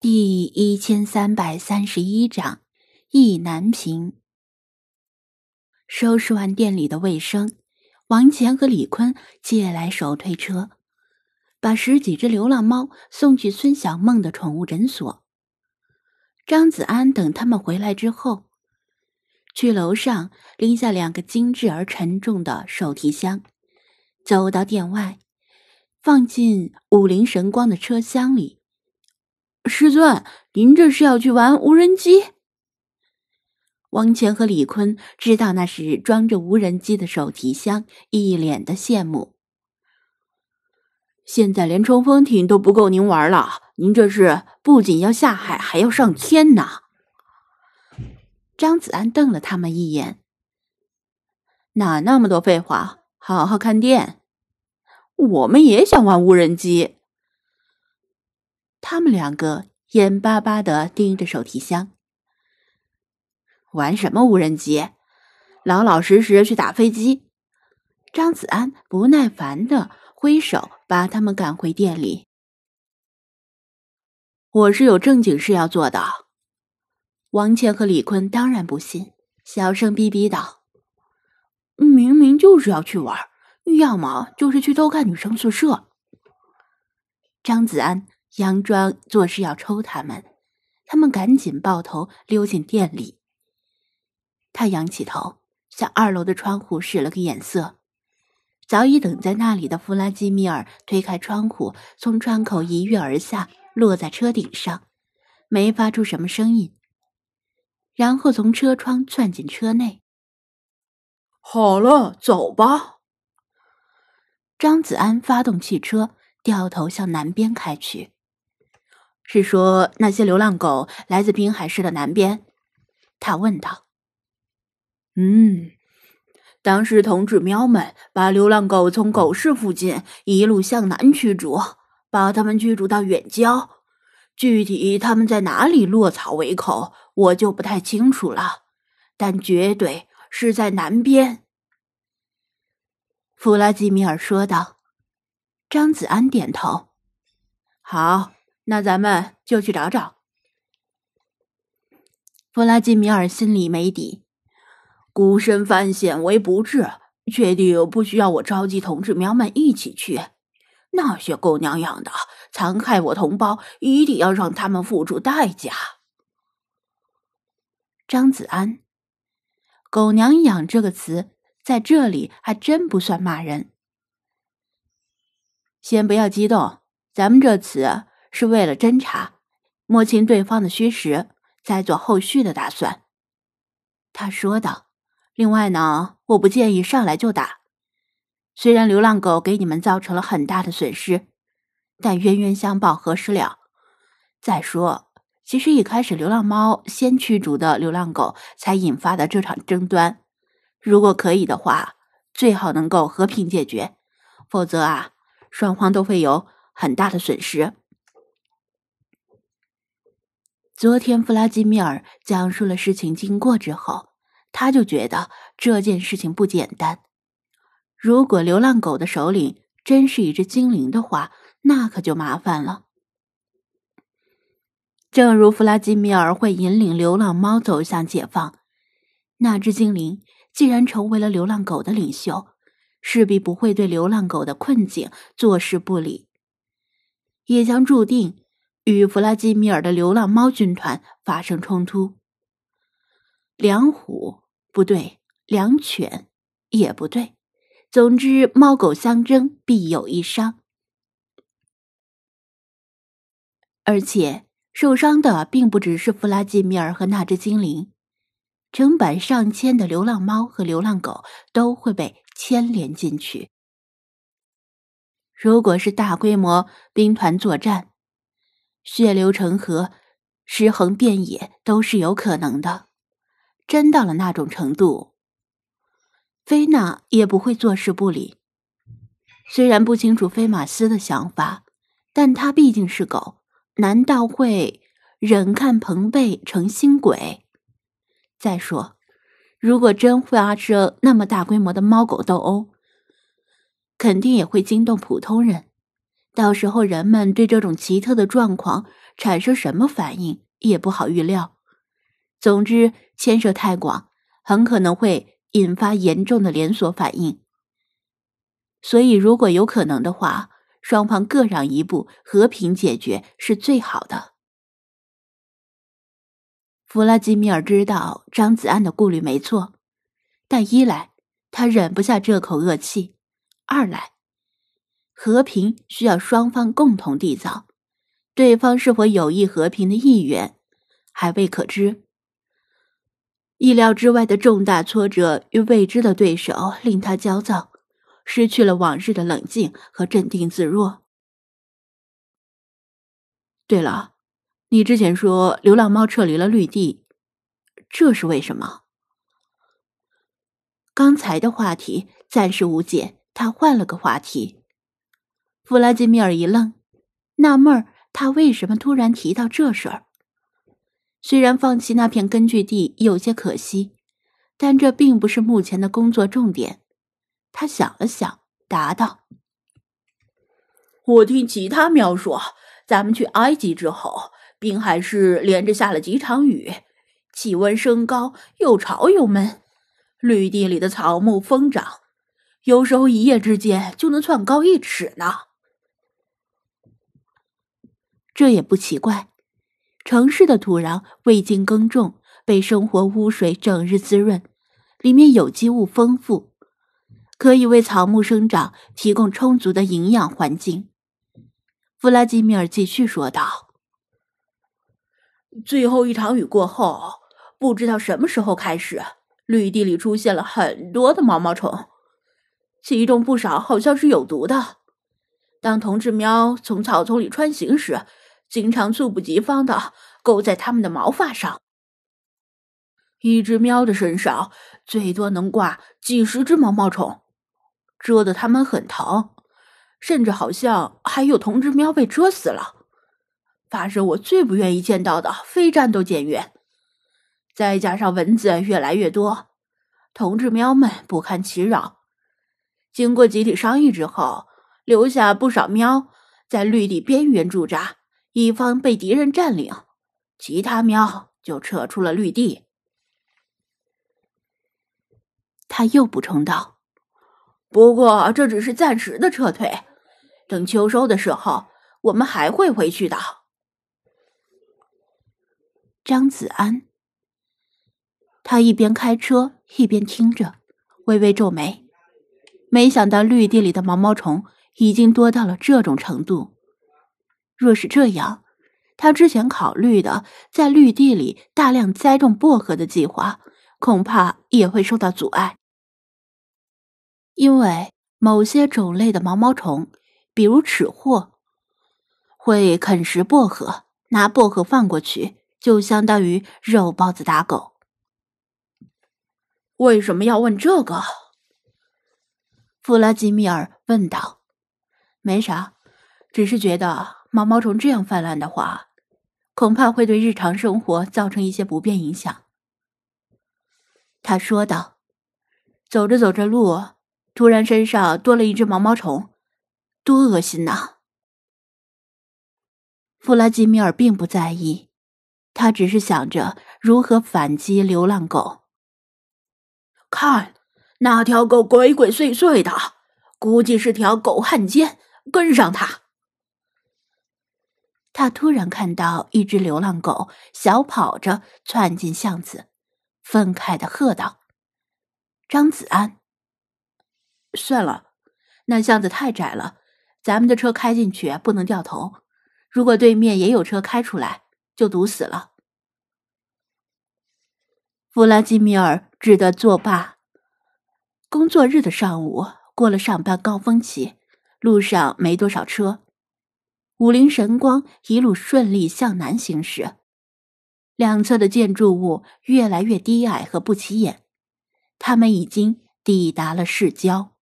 第一千三百三十一章，意难平。收拾完店里的卫生，王乾和李坤借来手推车，把十几只流浪猫送去孙小梦的宠物诊所。张子安等他们回来之后，去楼上拎下两个精致而沉重的手提箱，走到店外，放进五菱神光的车厢里。师尊，您这是要去玩无人机？王乾和李坤知道那是装着无人机的手提箱，一脸的羡慕。现在连冲锋艇都不够您玩了，您这是不仅要下海，还要上天呐！张子安瞪了他们一眼：“哪那么多废话？好好看店。我们也想玩无人机。”他们两个眼巴巴的盯着手提箱，玩什么无人机？老老实实去打飞机。张子安不耐烦的挥手，把他们赶回店里。我是有正经事要做的。王倩和李坤当然不信，小声逼逼道：“明明就是要去玩，要么就是去偷看女生宿舍。”张子安。佯装做事要抽他们，他们赶紧抱头溜进店里。他仰起头，向二楼的窗户使了个眼色。早已等在那里的弗拉基米尔推开窗户，从窗口一跃而下，落在车顶上，没发出什么声音，然后从车窗窜进车内。好了，走吧。张子安发动汽车，掉头向南边开去。是说那些流浪狗来自滨海市的南边？他问道。嗯，当时同志喵们把流浪狗从狗市附近一路向南驱逐，把他们驱逐到远郊。具体他们在哪里落草为寇，我就不太清楚了，但绝对是在南边。弗拉基米尔说道。张子安点头。好。那咱们就去找找。弗拉基米尔心里没底，孤身犯险为不智，确定不需要我召集同志喵们一起去。那些狗娘养的残害我同胞，一定要让他们付出代价。张子安，“狗娘养”这个词在这里还真不算骂人。先不要激动，咱们这次。是为了侦查，摸清对方的虚实，再做后续的打算。他说道：“另外呢，我不建议上来就打。虽然流浪狗给你们造成了很大的损失，但冤冤相报何时了？再说，其实一开始流浪猫先驱逐的流浪狗，才引发的这场争端。如果可以的话，最好能够和平解决，否则啊，双方都会有很大的损失。”昨天弗拉基米尔讲述了事情经过之后，他就觉得这件事情不简单。如果流浪狗的首领真是一只精灵的话，那可就麻烦了。正如弗拉基米尔会引领流浪猫走向解放，那只精灵既然成为了流浪狗的领袖，势必不会对流浪狗的困境坐视不理，也将注定。与弗拉基米尔的流浪猫军团发生冲突，两虎不对，两犬也不对，总之猫狗相争必有一伤，而且受伤的并不只是弗拉基米尔和那只精灵，成百上千的流浪猫和流浪狗都会被牵连进去。如果是大规模兵团作战，血流成河，尸横遍野都是有可能的。真到了那种程度，菲娜也不会坐视不理。虽然不清楚菲马斯的想法，但他毕竟是狗，难道会忍看彭贝成新鬼？再说，如果真发生那么大规模的猫狗斗殴，肯定也会惊动普通人。到时候，人们对这种奇特的状况产生什么反应也不好预料。总之，牵涉太广，很可能会引发严重的连锁反应。所以，如果有可能的话，双方各让一步，和平解决是最好的。弗拉基米尔知道张子安的顾虑没错，但一来他忍不下这口恶气，二来和平需要双方共同缔造，对方是否有意和平的意愿还未可知。意料之外的重大挫折与未知的对手令他焦躁。失去了往日的冷静和镇定自若。对了，你之前说流浪猫撤离了绿地，这是为什么？刚才的话题暂时无解，他换了个话题。弗拉基米尔一愣，纳闷儿他为什么突然提到这事儿。虽然放弃那片根据地有些可惜，但这并不是目前的工作重点。他想了想，答道：“我听其他喵说，咱们去埃及之后，滨海市连着下了几场雨，气温升高，又潮又闷，绿地里的草木疯长，有时候一夜之间就能窜高一尺呢。这也不奇怪，城市的土壤未经耕种，被生活污水整日滋润，里面有机物丰富。”可以为草木生长提供充足的营养环境，弗拉基米尔继续说道。最后一场雨过后，不知道什么时候开始，绿地里出现了很多的毛毛虫，其中不少好像是有毒的。当同志喵从草丛里穿行时，经常猝不及防的勾在它们的毛发上。一只喵的身上最多能挂几十只毛毛虫。蛰得他们很疼，甚至好像还有同志喵被蛰死了，发生我最不愿意见到的非战斗减员。再加上蚊子越来越多，同志喵们不堪其扰。经过集体商议之后，留下不少喵在绿地边缘驻扎，一方被敌人占领。其他喵就撤出了绿地。他又补充道。不过这只是暂时的撤退，等秋收的时候，我们还会回去的。张子安，他一边开车一边听着，微微皱眉，没想到绿地里的毛毛虫已经多到了这种程度。若是这样，他之前考虑的在绿地里大量栽种薄荷的计划，恐怕也会受到阻碍。因为某些种类的毛毛虫，比如齿货，会啃食薄荷，拿薄荷放过去，就相当于肉包子打狗。为什么要问这个？弗拉基米尔问道。没啥，只是觉得毛毛虫这样泛滥的话，恐怕会对日常生活造成一些不便影响。他说道。走着走着路。突然，身上多了一只毛毛虫，多恶心呐！弗拉基米尔并不在意，他只是想着如何反击流浪狗。看，那条狗鬼鬼祟祟的，估计是条狗汉奸，跟上它。他突然看到一只流浪狗小跑着窜进巷子，愤慨的喝道：“张子安！”算了，那巷子太窄了，咱们的车开进去不能掉头。如果对面也有车开出来，就堵死了。弗拉基米尔只得作罢。工作日的上午过了上班高峰期，路上没多少车。五灵神光一路顺利向南行驶，两侧的建筑物越来越低矮和不起眼，他们已经抵达了市郊。